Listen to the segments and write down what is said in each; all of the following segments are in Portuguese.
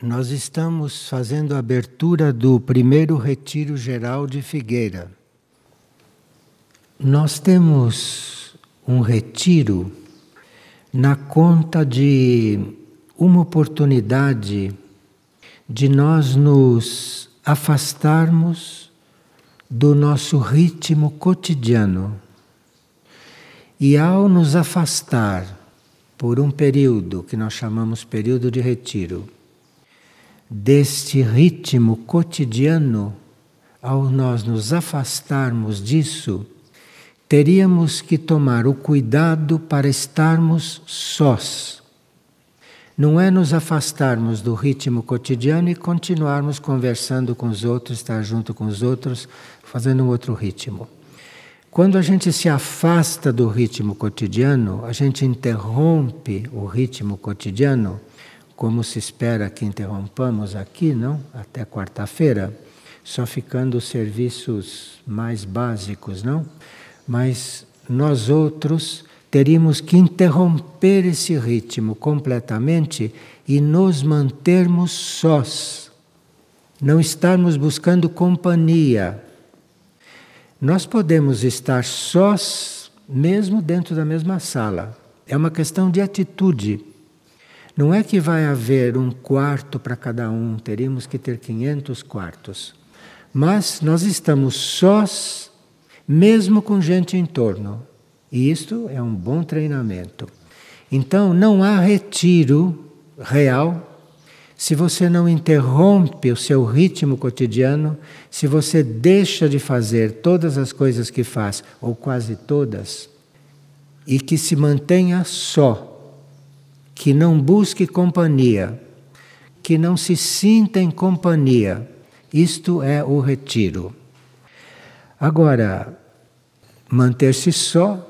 Nós estamos fazendo a abertura do primeiro retiro geral de Figueira. Nós temos um retiro na conta de uma oportunidade de nós nos afastarmos do nosso ritmo cotidiano. E ao nos afastar por um período que nós chamamos período de retiro, deste ritmo cotidiano, ao nós nos afastarmos disso, teríamos que tomar o cuidado para estarmos sós. Não é nos afastarmos do ritmo cotidiano e continuarmos conversando com os outros, estar junto com os outros, fazendo um outro ritmo. Quando a gente se afasta do ritmo cotidiano, a gente interrompe o ritmo cotidiano como se espera que interrompamos aqui, não? Até quarta-feira, só ficando os serviços mais básicos, não? Mas nós outros teríamos que interromper esse ritmo completamente e nos mantermos sós. Não estarmos buscando companhia. Nós podemos estar sós mesmo dentro da mesma sala. É uma questão de atitude. Não é que vai haver um quarto para cada um, teríamos que ter 500 quartos. Mas nós estamos sós, mesmo com gente em torno. E isto é um bom treinamento. Então, não há retiro real se você não interrompe o seu ritmo cotidiano, se você deixa de fazer todas as coisas que faz, ou quase todas, e que se mantenha só que não busque companhia, que não se sinta em companhia. Isto é o retiro. Agora, manter-se só,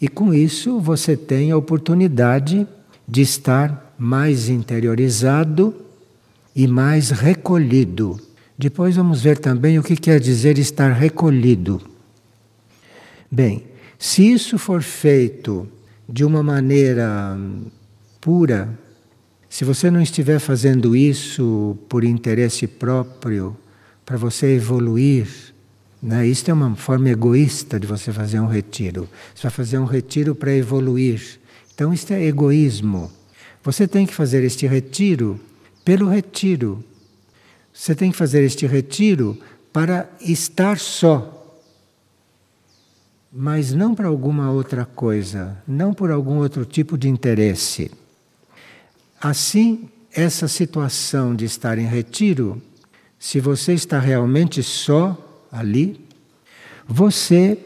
e com isso você tem a oportunidade de estar mais interiorizado e mais recolhido. Depois vamos ver também o que quer dizer estar recolhido. Bem, se isso for feito de uma maneira pura, se você não estiver fazendo isso por interesse próprio, para você evoluir, né? Isto é uma forma egoísta de você fazer um retiro. Você vai fazer um retiro para evoluir. Então, isto é egoísmo. Você tem que fazer este retiro pelo retiro. Você tem que fazer este retiro para estar só. Mas não para alguma outra coisa, não por algum outro tipo de interesse. Assim, essa situação de estar em retiro, se você está realmente só ali, você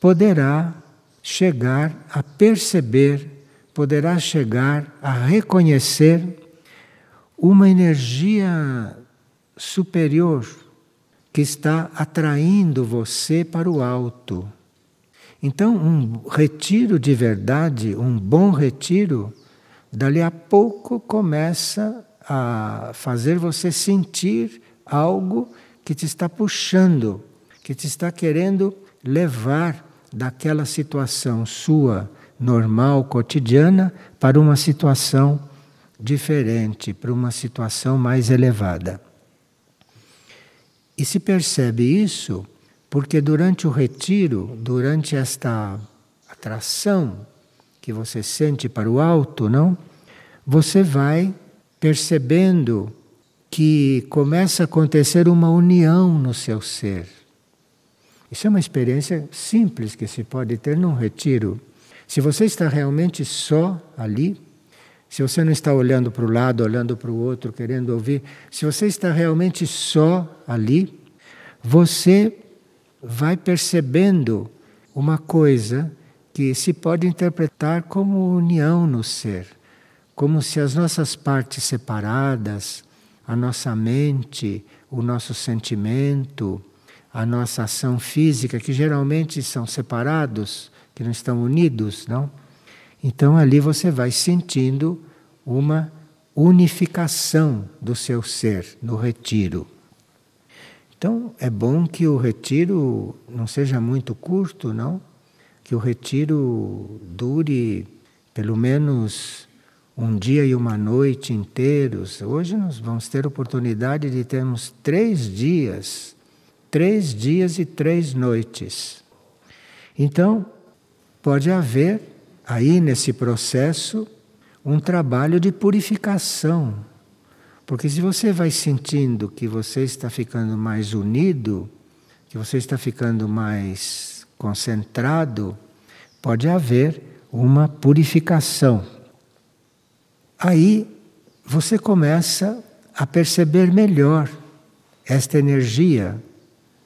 poderá chegar a perceber, poderá chegar a reconhecer uma energia superior que está atraindo você para o alto. Então, um retiro de verdade, um bom retiro, dali a pouco começa a fazer você sentir algo que te está puxando, que te está querendo levar daquela situação sua normal, cotidiana, para uma situação diferente, para uma situação mais elevada. E se percebe isso porque durante o retiro, durante esta atração que você sente para o alto, não? Você vai percebendo que começa a acontecer uma união no seu ser. Isso é uma experiência simples que se pode ter num retiro. Se você está realmente só ali, se você não está olhando para o lado, olhando para o outro, querendo ouvir, se você está realmente só ali, você vai percebendo uma coisa que se pode interpretar como união no ser, como se as nossas partes separadas, a nossa mente, o nosso sentimento, a nossa ação física, que geralmente são separados, que não estão unidos, não? Então ali você vai sentindo uma unificação do seu ser no retiro. Então é bom que o retiro não seja muito curto, não? Que o retiro dure pelo menos um dia e uma noite inteiros. Hoje nós vamos ter oportunidade de termos três dias, três dias e três noites. Então, pode haver aí nesse processo um trabalho de purificação. Porque se você vai sentindo que você está ficando mais unido, que você está ficando mais concentrado, pode haver uma purificação. Aí você começa a perceber melhor esta energia.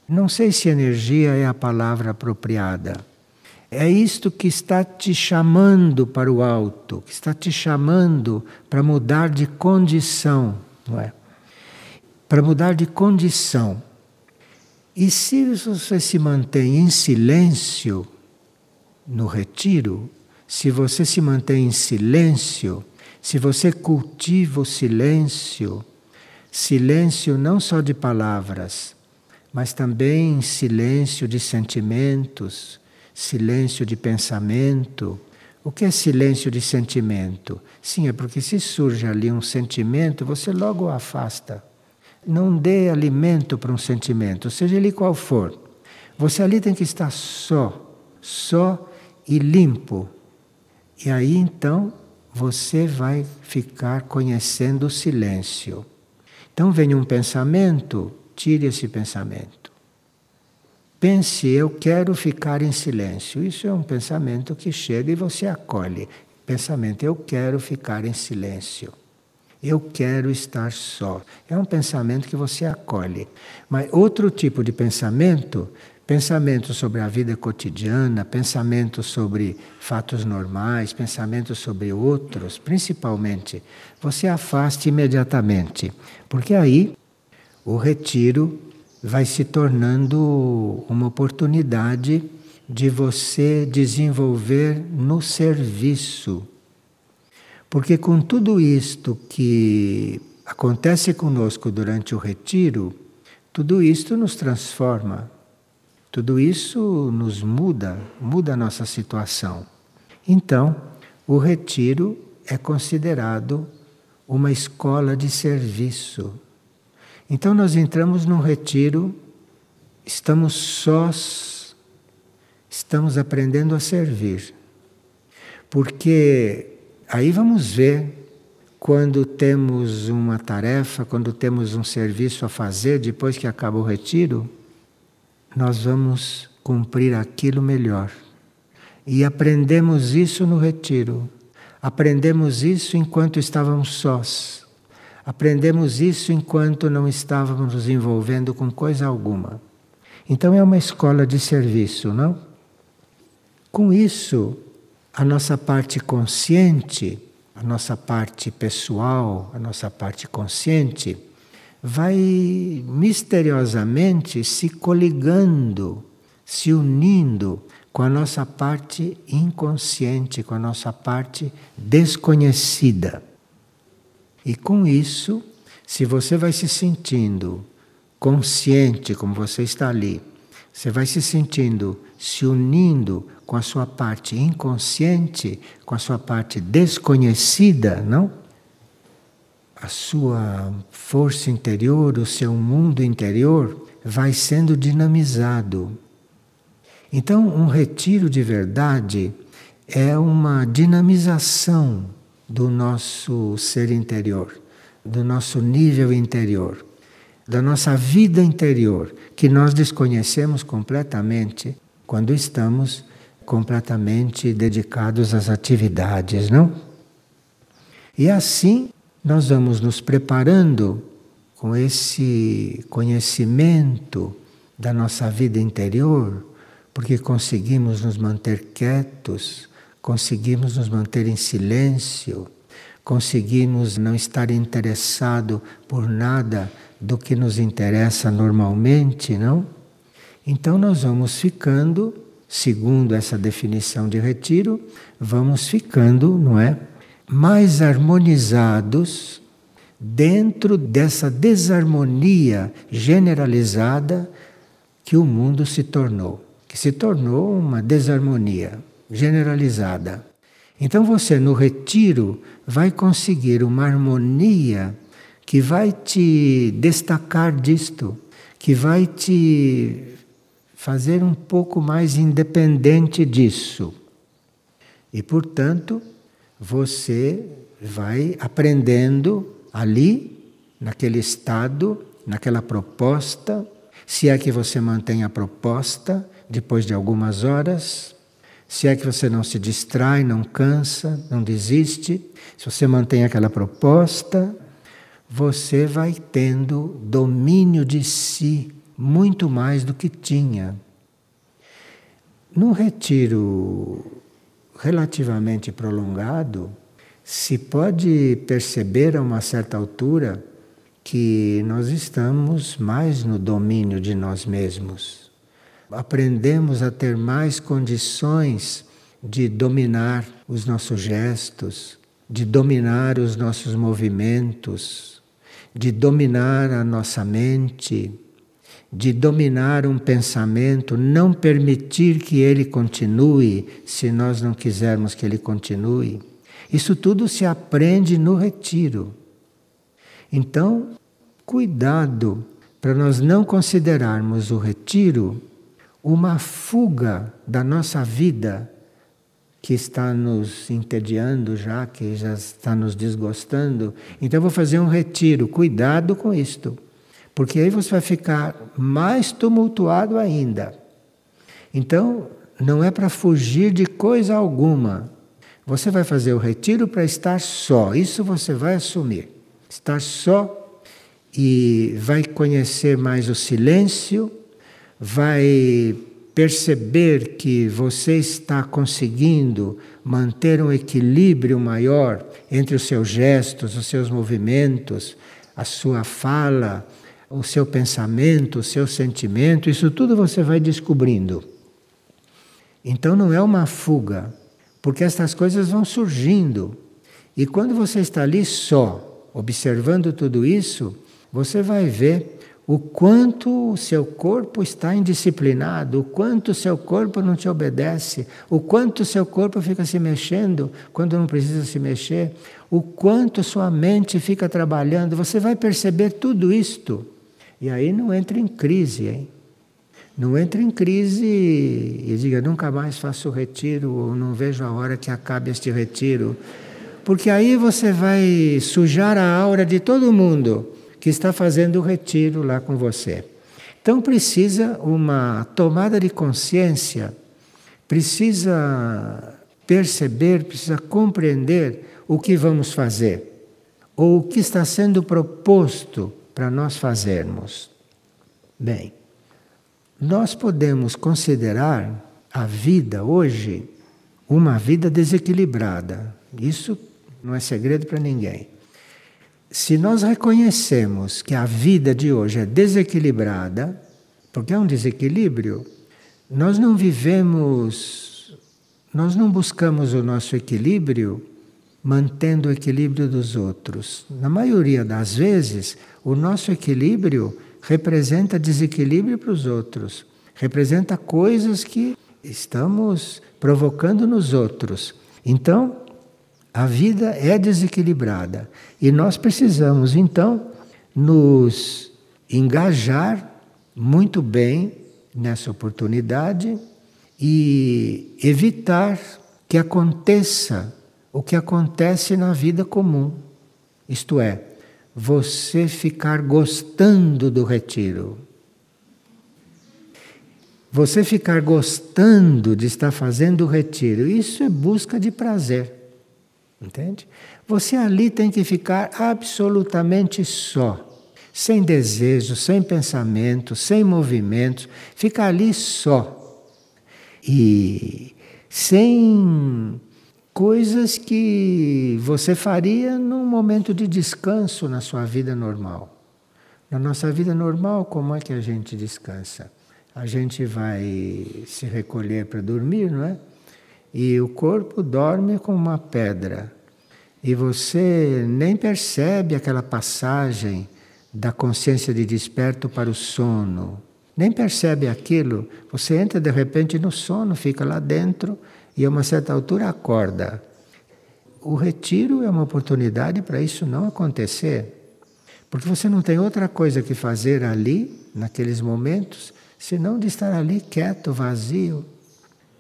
Não sei se energia é a palavra apropriada. É isto que está te chamando para o alto, que está te chamando para mudar de condição, não é? Para mudar de condição. E se você se mantém em silêncio no retiro, se você se mantém em silêncio, se você cultiva o silêncio, silêncio não só de palavras, mas também silêncio de sentimentos, silêncio de pensamento. O que é silêncio de sentimento? Sim, é porque se surge ali um sentimento, você logo o afasta. Não dê alimento para um sentimento, seja ele qual for. Você ali tem que estar só, só e limpo. E aí então você vai ficar conhecendo o silêncio. Então vem um pensamento, tire esse pensamento. Pense, eu quero ficar em silêncio. Isso é um pensamento que chega e você acolhe. Pensamento, eu quero ficar em silêncio. Eu quero estar só. É um pensamento que você acolhe. Mas outro tipo de pensamento Pensamentos sobre a vida cotidiana, pensamentos sobre fatos normais, pensamentos sobre outros, principalmente, você afaste imediatamente, porque aí o retiro vai se tornando uma oportunidade de você desenvolver no serviço. Porque com tudo isto que acontece conosco durante o retiro, tudo isto nos transforma, tudo isso nos muda, muda a nossa situação. Então, o retiro é considerado uma escola de serviço. Então, nós entramos num retiro, estamos sós, estamos aprendendo a servir. Porque aí vamos ver quando temos uma tarefa, quando temos um serviço a fazer depois que acaba o retiro, nós vamos cumprir aquilo melhor. E aprendemos isso no retiro. Aprendemos isso enquanto estávamos sós. Aprendemos isso enquanto não estávamos nos envolvendo com coisa alguma. Então é uma escola de serviço, não? Com isso, a nossa parte consciente, a nossa parte pessoal, a nossa parte consciente, vai misteriosamente se coligando, se unindo com a nossa parte inconsciente, com a nossa parte desconhecida. E com isso, se você vai se sentindo consciente, como você está ali, você vai se sentindo se unindo com a sua parte inconsciente, com a sua parte desconhecida, não? a sua força interior, o seu mundo interior vai sendo dinamizado. Então, um retiro de verdade é uma dinamização do nosso ser interior, do nosso nível interior, da nossa vida interior, que nós desconhecemos completamente quando estamos completamente dedicados às atividades, não? E assim nós vamos nos preparando com esse conhecimento da nossa vida interior, porque conseguimos nos manter quietos, conseguimos nos manter em silêncio, conseguimos não estar interessado por nada do que nos interessa normalmente, não? Então nós vamos ficando, segundo essa definição de retiro, vamos ficando, não é? mais harmonizados dentro dessa desarmonia generalizada que o mundo se tornou, que se tornou uma desarmonia generalizada. Então você no retiro vai conseguir uma harmonia que vai te destacar disto, que vai te fazer um pouco mais independente disso. E portanto, você vai aprendendo ali, naquele estado, naquela proposta, se é que você mantém a proposta depois de algumas horas, se é que você não se distrai, não cansa, não desiste, se você mantém aquela proposta, você vai tendo domínio de si muito mais do que tinha. Num retiro relativamente prolongado, se pode perceber a uma certa altura que nós estamos mais no domínio de nós mesmos aprendemos a ter mais condições de dominar os nossos gestos, de dominar os nossos movimentos, de dominar a nossa mente, de dominar um pensamento, não permitir que ele continue se nós não quisermos que ele continue. Isso tudo se aprende no retiro. Então, cuidado para nós não considerarmos o retiro uma fuga da nossa vida que está nos entediando já, que já está nos desgostando. Então vou fazer um retiro. Cuidado com isto, porque aí você vai ficar mais tumultuado ainda. Então não é para fugir de coisa alguma. Você vai fazer o retiro para estar só. Isso você vai assumir. Estar só e vai conhecer mais o silêncio vai perceber que você está conseguindo manter um equilíbrio maior entre os seus gestos, os seus movimentos, a sua fala, o seu pensamento, o seu sentimento, isso tudo você vai descobrindo. Então não é uma fuga, porque estas coisas vão surgindo. E quando você está ali só, observando tudo isso, você vai ver o quanto o seu corpo está indisciplinado, o quanto o seu corpo não te obedece, o quanto o seu corpo fica se mexendo quando não precisa se mexer, o quanto sua mente fica trabalhando, você vai perceber tudo isto. E aí não entra em crise, hein? Não entra em crise e diga nunca mais faço retiro ou não vejo a hora que acabe este retiro. Porque aí você vai sujar a aura de todo mundo que está fazendo o retiro lá com você. Então precisa uma tomada de consciência, precisa perceber, precisa compreender o que vamos fazer, ou o que está sendo proposto para nós fazermos. Bem, nós podemos considerar a vida hoje uma vida desequilibrada. Isso não é segredo para ninguém. Se nós reconhecemos que a vida de hoje é desequilibrada, porque é um desequilíbrio, nós não vivemos, nós não buscamos o nosso equilíbrio mantendo o equilíbrio dos outros. Na maioria das vezes, o nosso equilíbrio representa desequilíbrio para os outros, representa coisas que estamos provocando nos outros. Então, a vida é desequilibrada e nós precisamos então nos engajar muito bem nessa oportunidade e evitar que aconteça o que acontece na vida comum. Isto é, você ficar gostando do retiro. Você ficar gostando de estar fazendo o retiro, isso é busca de prazer. Entende? Você ali tem que ficar absolutamente só, sem desejo, sem pensamento, sem movimentos, ficar ali só. E sem coisas que você faria num momento de descanso na sua vida normal. Na nossa vida normal, como é que a gente descansa? A gente vai se recolher para dormir, não é? e o corpo dorme como uma pedra. E você nem percebe aquela passagem da consciência de desperto para o sono. Nem percebe aquilo. Você entra de repente no sono, fica lá dentro e a uma certa altura acorda. o retiro é uma oportunidade para isso não acontecer. Porque você não tem outra coisa que fazer ali, naqueles momentos, senão de estar ali quieto, vazio,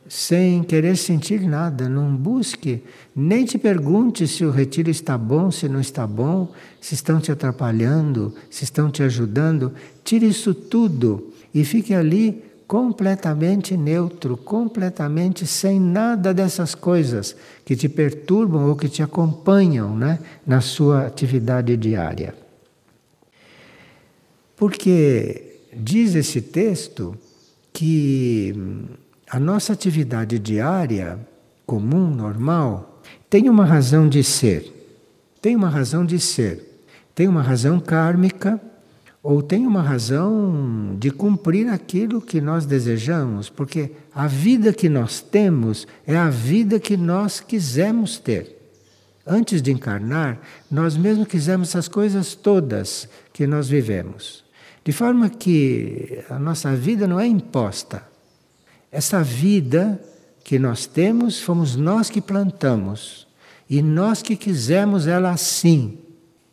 sem querer sentir nada. Não busque, nem te pergunte se o retiro está bom, se não está bom, se estão te atrapalhando, se estão te ajudando. Tire isso tudo e fique ali completamente neutro, completamente sem nada dessas coisas que te perturbam ou que te acompanham né, na sua atividade diária. Porque diz esse texto que a nossa atividade diária, comum, normal, tem uma razão de ser. Tem uma razão de ser. Tem uma razão kármica ou tem uma razão de cumprir aquilo que nós desejamos, porque a vida que nós temos é a vida que nós quisemos ter. Antes de encarnar, nós mesmos quisemos essas coisas todas que nós vivemos. De forma que a nossa vida não é imposta. Essa vida que nós temos, fomos nós que plantamos. E nós que quisemos ela assim.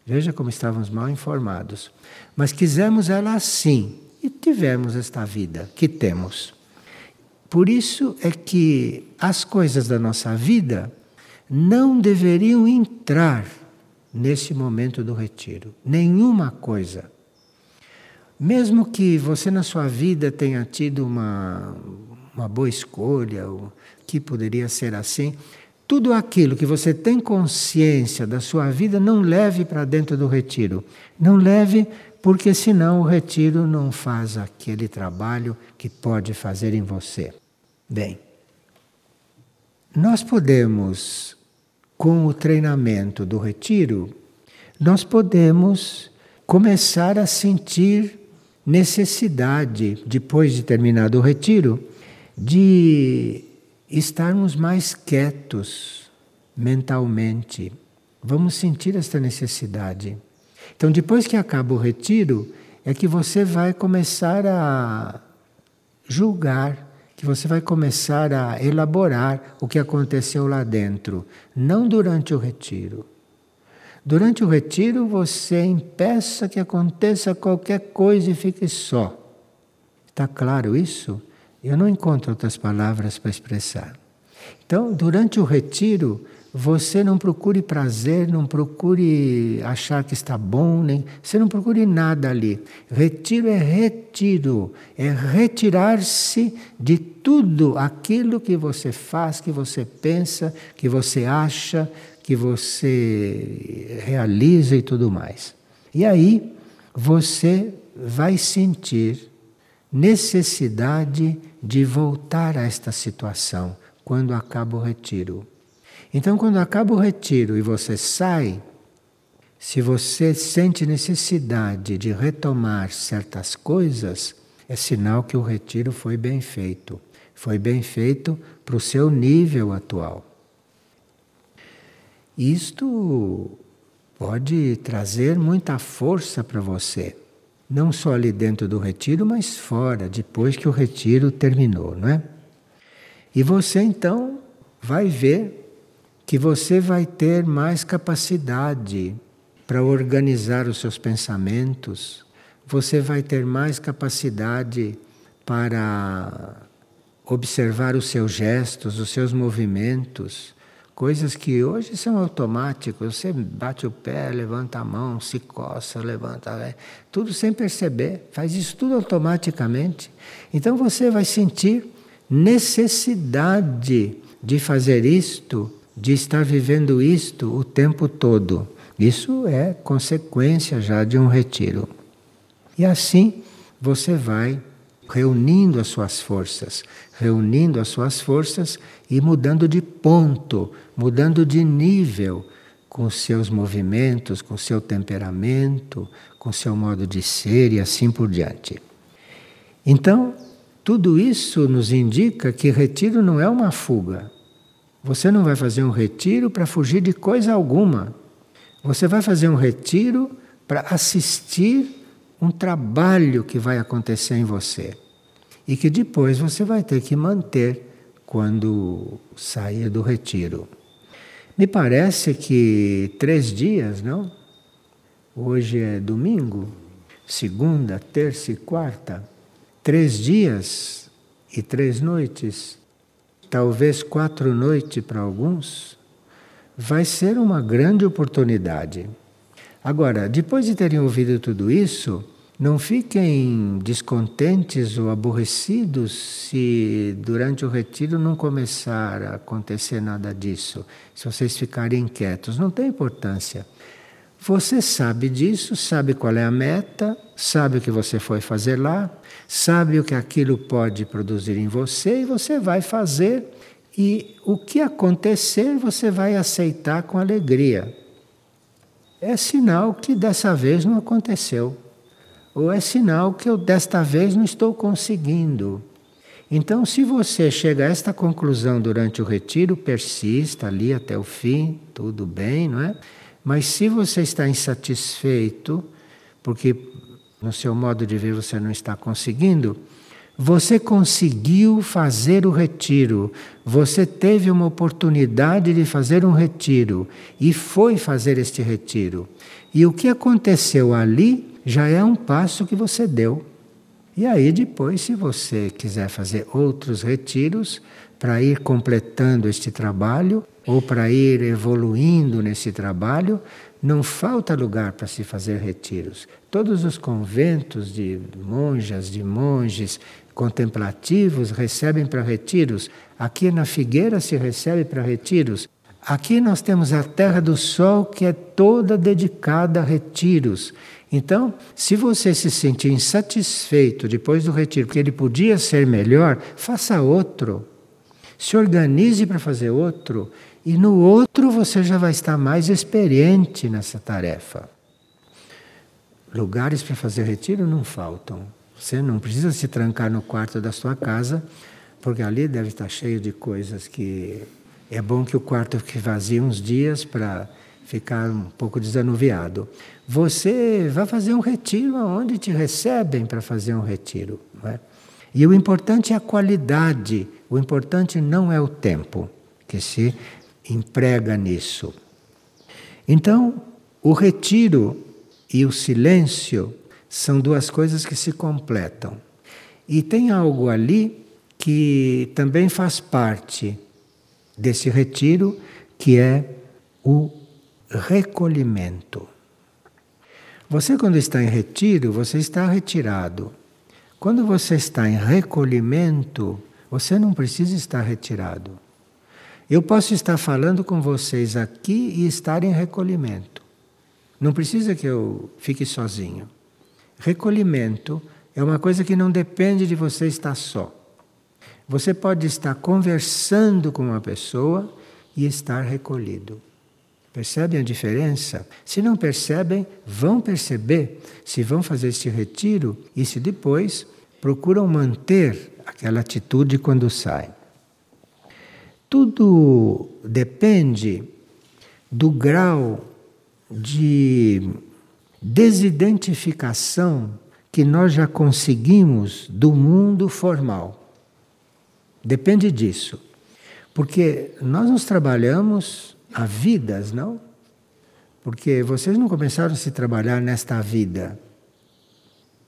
Veja como estávamos mal informados. Mas quisemos ela assim e tivemos esta vida que temos. Por isso é que as coisas da nossa vida não deveriam entrar nesse momento do retiro. Nenhuma coisa. Mesmo que você na sua vida tenha tido uma, uma boa escolha, que poderia ser assim, tudo aquilo que você tem consciência da sua vida, não leve para dentro do retiro. Não leve, porque senão o retiro não faz aquele trabalho que pode fazer em você. Bem, nós podemos, com o treinamento do retiro, nós podemos começar a sentir necessidade, depois de terminado o retiro, de estarmos mais quietos mentalmente. Vamos sentir esta necessidade. Então, depois que acaba o retiro, é que você vai começar a julgar, que você vai começar a elaborar o que aconteceu lá dentro, não durante o retiro. Durante o retiro, você impeça que aconteça qualquer coisa e fique só. Está claro isso? Eu não encontro outras palavras para expressar. Então, durante o retiro, você não procure prazer, não procure achar que está bom, nem você não procure nada ali. Retiro é retiro, é retirar-se de tudo aquilo que você faz, que você pensa, que você acha, que você realiza e tudo mais. E aí você vai sentir necessidade de voltar a esta situação quando acaba o retiro. Então, quando acaba o retiro e você sai, se você sente necessidade de retomar certas coisas, é sinal que o retiro foi bem feito. Foi bem feito para o seu nível atual. Isto pode trazer muita força para você não só ali dentro do retiro, mas fora, depois que o retiro terminou, não é? E você então vai ver que você vai ter mais capacidade para organizar os seus pensamentos, você vai ter mais capacidade para observar os seus gestos, os seus movimentos, Coisas que hoje são automáticas. Você bate o pé, levanta a mão, se coça, levanta, tudo sem perceber. Faz isso tudo automaticamente. Então você vai sentir necessidade de fazer isto, de estar vivendo isto o tempo todo. Isso é consequência já de um retiro. E assim você vai reunindo as suas forças, reunindo as suas forças e mudando de ponto, mudando de nível com seus movimentos, com seu temperamento, com seu modo de ser e assim por diante. Então, tudo isso nos indica que retiro não é uma fuga. Você não vai fazer um retiro para fugir de coisa alguma. Você vai fazer um retiro para assistir um trabalho que vai acontecer em você e que depois você vai ter que manter quando sair do retiro. Me parece que três dias, não? Hoje é domingo, segunda, terça e quarta. Três dias e três noites, talvez quatro noites para alguns, vai ser uma grande oportunidade. Agora, depois de terem ouvido tudo isso, não fiquem descontentes ou aborrecidos se durante o retiro não começar a acontecer nada disso. Se vocês ficarem inquietos, não tem importância. Você sabe disso, sabe qual é a meta, sabe o que você foi fazer lá, sabe o que aquilo pode produzir em você e você vai fazer. E o que acontecer você vai aceitar com alegria. É sinal que dessa vez não aconteceu. Ou é sinal que eu desta vez não estou conseguindo. Então, se você chega a esta conclusão durante o retiro, persista ali até o fim, tudo bem, não é? Mas se você está insatisfeito, porque no seu modo de ver você não está conseguindo, você conseguiu fazer o retiro, você teve uma oportunidade de fazer um retiro e foi fazer este retiro. E o que aconteceu ali já é um passo que você deu. E aí, depois, se você quiser fazer outros retiros para ir completando este trabalho, ou para ir evoluindo nesse trabalho, não falta lugar para se fazer retiros. Todos os conventos de monjas, de monges contemplativos recebem para retiros. Aqui na Figueira se recebe para retiros. Aqui nós temos a Terra do Sol que é toda dedicada a retiros. Então, se você se sentir insatisfeito depois do retiro, porque ele podia ser melhor, faça outro. Se organize para fazer outro e no outro você já vai estar mais experiente nessa tarefa. Lugares para fazer retiro não faltam. Você não precisa se trancar no quarto da sua casa, porque ali deve estar cheio de coisas que é bom que o quarto fique vazio uns dias para ficar um pouco desanuviado. Você vai fazer um retiro onde te recebem para fazer um retiro. É? E o importante é a qualidade, o importante não é o tempo que se emprega nisso. Então, o retiro e o silêncio são duas coisas que se completam. E tem algo ali que também faz parte desse retiro, que é o recolhimento. Você, quando está em retiro, você está retirado. Quando você está em recolhimento, você não precisa estar retirado. Eu posso estar falando com vocês aqui e estar em recolhimento. Não precisa que eu fique sozinho. Recolhimento é uma coisa que não depende de você estar só. Você pode estar conversando com uma pessoa e estar recolhido. Percebem a diferença? Se não percebem, vão perceber se vão fazer este retiro e se depois procuram manter aquela atitude quando saem. Tudo depende do grau de desidentificação que nós já conseguimos do mundo formal. Depende disso. Porque nós nos trabalhamos há vidas, não? Porque vocês não começaram a se trabalhar nesta vida.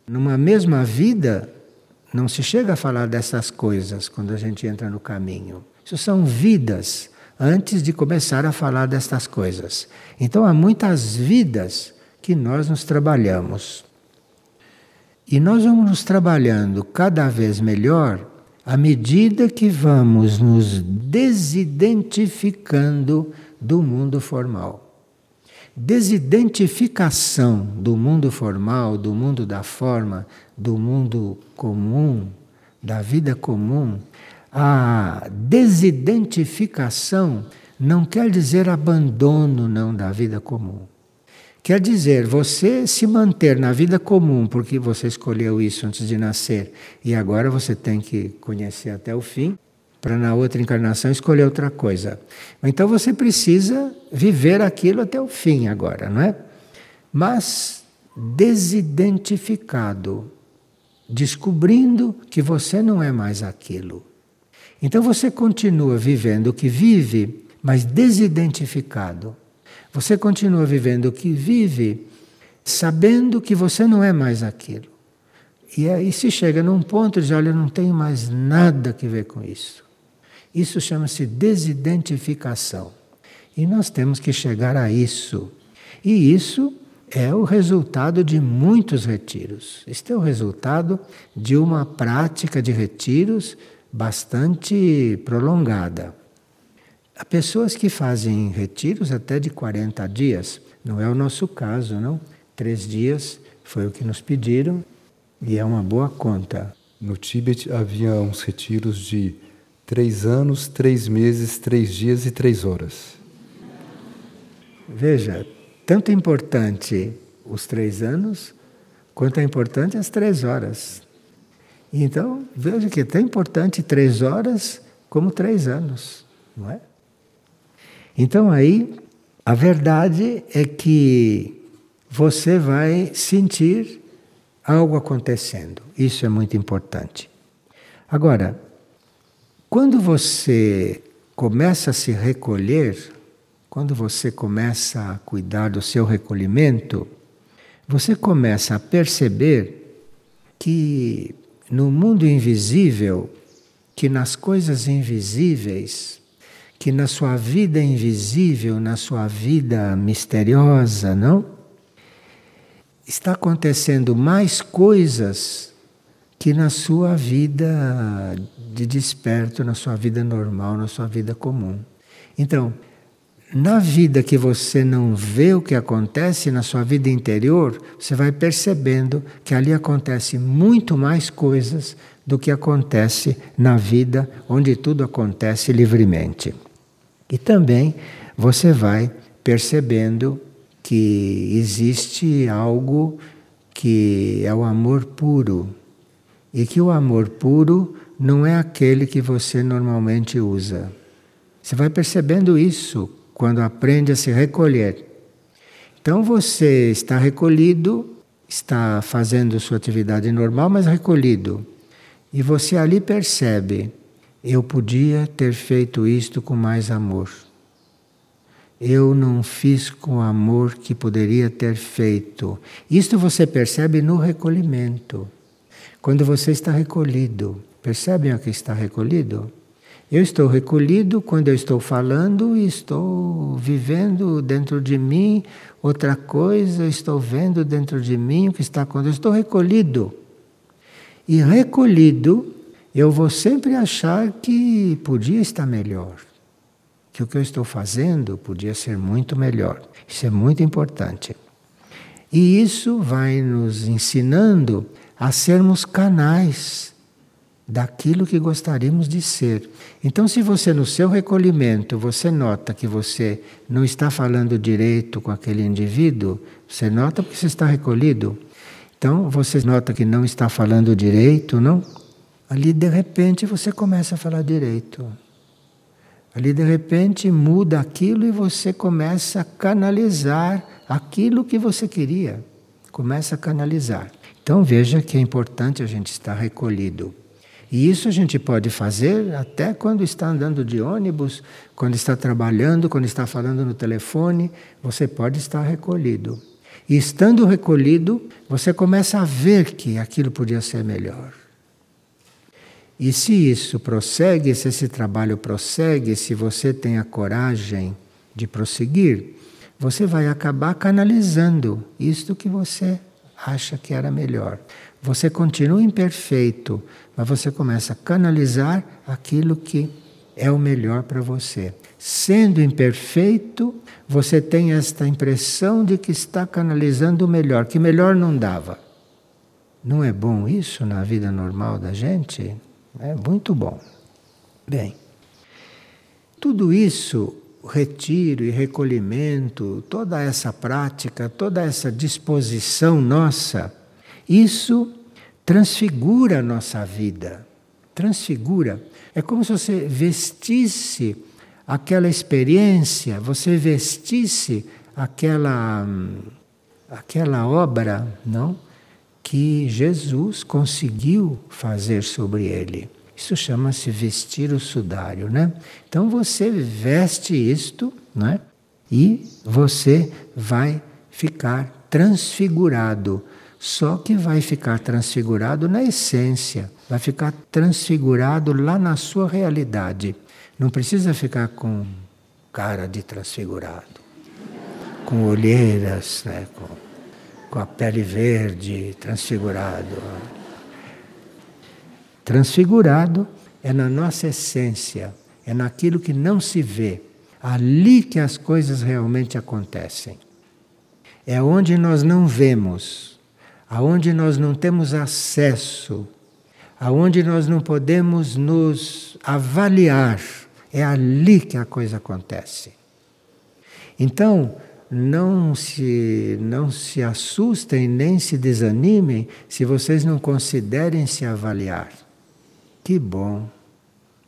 Numa mesma vida, não se chega a falar dessas coisas quando a gente entra no caminho. Isso são vidas antes de começar a falar destas coisas. Então há muitas vidas que nós nos trabalhamos. E nós vamos nos trabalhando cada vez melhor à medida que vamos nos desidentificando do mundo formal. Desidentificação do mundo formal, do mundo da forma, do mundo comum, da vida comum, a desidentificação não quer dizer abandono não da vida comum. Quer dizer, você se manter na vida comum porque você escolheu isso antes de nascer e agora você tem que conhecer até o fim para na outra encarnação escolher outra coisa. Então você precisa viver aquilo até o fim agora, não é? Mas desidentificado, descobrindo que você não é mais aquilo. Então você continua vivendo o que vive, mas desidentificado. Você continua vivendo o que vive, sabendo que você não é mais aquilo. E aí se chega num ponto de, olha, eu não tenho mais nada que ver com isso. Isso chama-se desidentificação. E nós temos que chegar a isso. E isso é o resultado de muitos retiros. Este é o resultado de uma prática de retiros bastante prolongada. Há pessoas que fazem retiros até de 40 dias. Não é o nosso caso, não. Três dias foi o que nos pediram e é uma boa conta. No Tíbet havia uns retiros de três anos, três meses, três dias e três horas. Veja, tanto é importante os três anos, quanto é importante as três horas. Então, veja que é tão importante três horas como três anos, não é? Então aí, a verdade é que você vai sentir algo acontecendo. Isso é muito importante. Agora, quando você começa a se recolher, quando você começa a cuidar do seu recolhimento, você começa a perceber que no mundo invisível, que nas coisas invisíveis, que na sua vida invisível, na sua vida misteriosa, não? Está acontecendo mais coisas que na sua vida de desperto, na sua vida normal, na sua vida comum. Então, na vida que você não vê o que acontece, na sua vida interior, você vai percebendo que ali acontece muito mais coisas do que acontece na vida onde tudo acontece livremente. E também você vai percebendo que existe algo que é o amor puro e que o amor puro não é aquele que você normalmente usa. Você vai percebendo isso quando aprende a se recolher. Então você está recolhido, está fazendo sua atividade normal, mas recolhido. E você ali percebe: eu podia ter feito isto com mais amor. Eu não fiz com o amor que poderia ter feito. Isto você percebe no recolhimento. Quando você está recolhido, percebem o que está recolhido? Eu estou recolhido quando eu estou falando e estou vivendo dentro de mim outra coisa, estou vendo dentro de mim o que está acontecendo. Eu estou recolhido. E recolhido, eu vou sempre achar que podia estar melhor. Que o que eu estou fazendo podia ser muito melhor. Isso é muito importante. E isso vai nos ensinando a sermos canais daquilo que gostaríamos de ser. Então, se você no seu recolhimento você nota que você não está falando direito com aquele indivíduo, você nota porque você está recolhido. Então, você nota que não está falando direito, não? Ali de repente você começa a falar direito. Ali de repente muda aquilo e você começa a canalizar aquilo que você queria. Começa a canalizar. Então veja que é importante a gente estar recolhido. E isso a gente pode fazer até quando está andando de ônibus, quando está trabalhando, quando está falando no telefone, você pode estar recolhido. E estando recolhido, você começa a ver que aquilo podia ser melhor. E se isso prossegue, se esse trabalho prossegue, se você tem a coragem de prosseguir, você vai acabar canalizando isto que você acha que era melhor. Você continua imperfeito, mas você começa a canalizar aquilo que é o melhor para você. Sendo imperfeito, você tem esta impressão de que está canalizando o melhor, que melhor não dava. Não é bom isso na vida normal da gente? É muito bom. Bem, tudo isso, retiro e recolhimento, toda essa prática, toda essa disposição nossa, isso transfigura a nossa vida. Transfigura. É como se você vestisse aquela experiência, você vestisse aquela aquela obra, não? Que Jesus conseguiu fazer sobre ele. Isso chama-se vestir o sudário, né? Então você veste isto, né? E você vai ficar transfigurado. Só que vai ficar transfigurado na essência, vai ficar transfigurado lá na sua realidade. Não precisa ficar com cara de transfigurado, com olheiras, né? com, com a pele verde, transfigurado. Transfigurado é na nossa essência, é naquilo que não se vê. Ali que as coisas realmente acontecem. É onde nós não vemos, aonde nós não temos acesso, aonde nós não podemos nos avaliar. É ali que a coisa acontece. Então, não se, não se assustem nem se desanimem se vocês não considerem se avaliar. Que bom,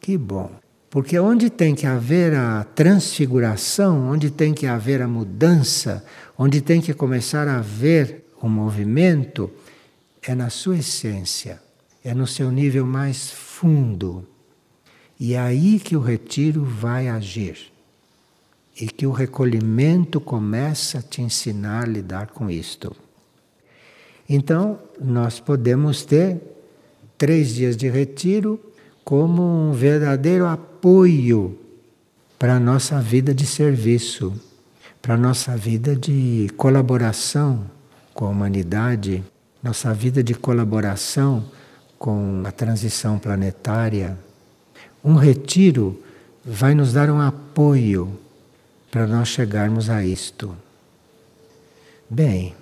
que bom. Porque onde tem que haver a transfiguração, onde tem que haver a mudança, onde tem que começar a haver o movimento, é na sua essência, é no seu nível mais fundo. E é aí que o retiro vai agir. E que o recolhimento começa a te ensinar a lidar com isto. Então, nós podemos ter três dias de retiro como um verdadeiro apoio para a nossa vida de serviço, para a nossa vida de colaboração com a humanidade, nossa vida de colaboração com a transição planetária. Um retiro vai nos dar um apoio para nós chegarmos a isto. Bem,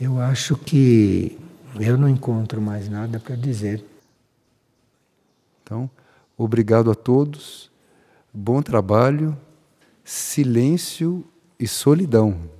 eu acho que eu não encontro mais nada para dizer. Então, obrigado a todos, bom trabalho, silêncio e solidão.